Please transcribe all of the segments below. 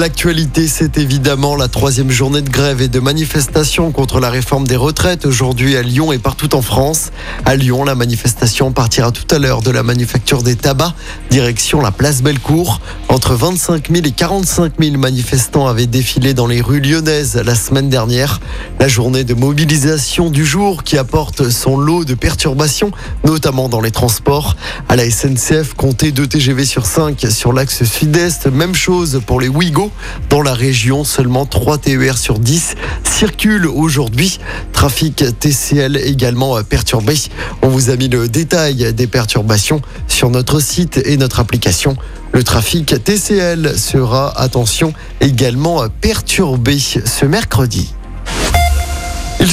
L'actualité, c'est évidemment la troisième journée de grève et de manifestation contre la réforme des retraites aujourd'hui à Lyon et partout en France. À Lyon, la manifestation partira tout à l'heure de la manufacture des tabacs, direction la place Bellecour. Entre 25 000 et 45 000 manifestants avaient défilé dans les rues lyonnaises la semaine dernière. La journée de mobilisation du jour qui apporte son lot de perturbations, notamment dans les transports. À la SNCF, comptez 2 TGV sur 5 sur l'axe sud-est. Même chose pour les Ouigo. Dans la région, seulement 3 TER sur 10 circulent aujourd'hui. Trafic TCL également perturbé. On vous a mis le détail des perturbations sur notre site et notre application. Le trafic TCL sera, attention, également perturbé ce mercredi.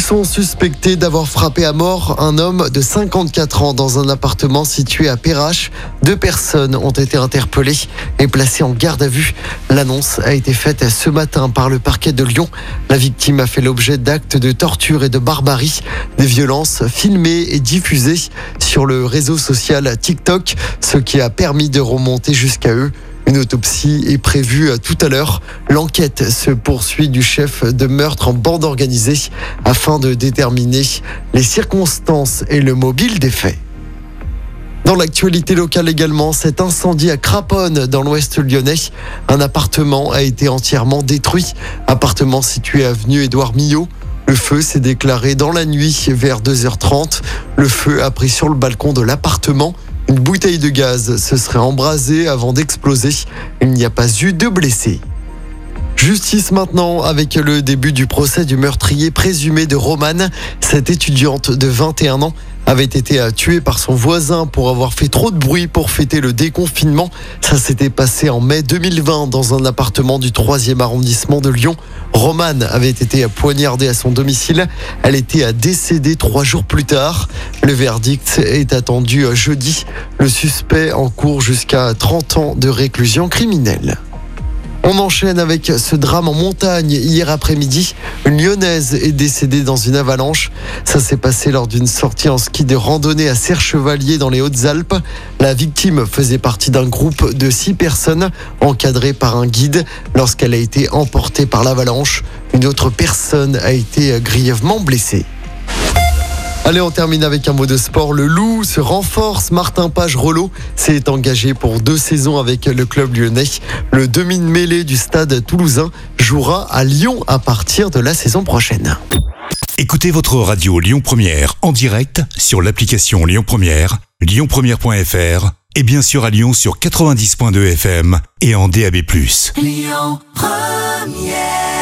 Sont suspectés d'avoir frappé à mort un homme de 54 ans dans un appartement situé à Perrache. Deux personnes ont été interpellées et placées en garde à vue. L'annonce a été faite ce matin par le parquet de Lyon. La victime a fait l'objet d'actes de torture et de barbarie, des violences filmées et diffusées sur le réseau social TikTok, ce qui a permis de remonter jusqu'à eux. Une autopsie est prévue tout à l'heure. L'enquête se poursuit du chef de meurtre en bande organisée afin de déterminer les circonstances et le mobile des faits. Dans l'actualité locale également, cet incendie à Craponne dans l'ouest lyonnais. Un appartement a été entièrement détruit. Appartement situé avenue Édouard Millot. Le feu s'est déclaré dans la nuit vers 2h30. Le feu a pris sur le balcon de l'appartement. Une bouteille de gaz se serait embrasée avant d'exploser. Il n'y a pas eu de blessés. Justice maintenant avec le début du procès du meurtrier présumé de Romane. Cette étudiante de 21 ans avait été tuée par son voisin pour avoir fait trop de bruit pour fêter le déconfinement. Ça s'était passé en mai 2020 dans un appartement du 3e arrondissement de Lyon. Romane avait été poignardée à son domicile. Elle était décédée trois jours plus tard. Le verdict est attendu jeudi. Le suspect en cours jusqu'à 30 ans de réclusion criminelle. On enchaîne avec ce drame en montagne. Hier après-midi, une lyonnaise est décédée dans une avalanche. Ça s'est passé lors d'une sortie en ski de randonnée à Serre-Chevalier dans les Hautes-Alpes. La victime faisait partie d'un groupe de six personnes encadrées par un guide. Lorsqu'elle a été emportée par l'avalanche, une autre personne a été grièvement blessée. Allez, on termine avec un mot de sport. Le Loup se renforce. Martin Page-Rollo s'est engagé pour deux saisons avec le club lyonnais. Le demi-mêlée du stade toulousain jouera à Lyon à partir de la saison prochaine. Écoutez votre radio Lyon Première en direct sur l'application Lyon Première, lyonpremière.fr et bien sûr à Lyon sur 90.2 FM et en DAB+. Lyon Première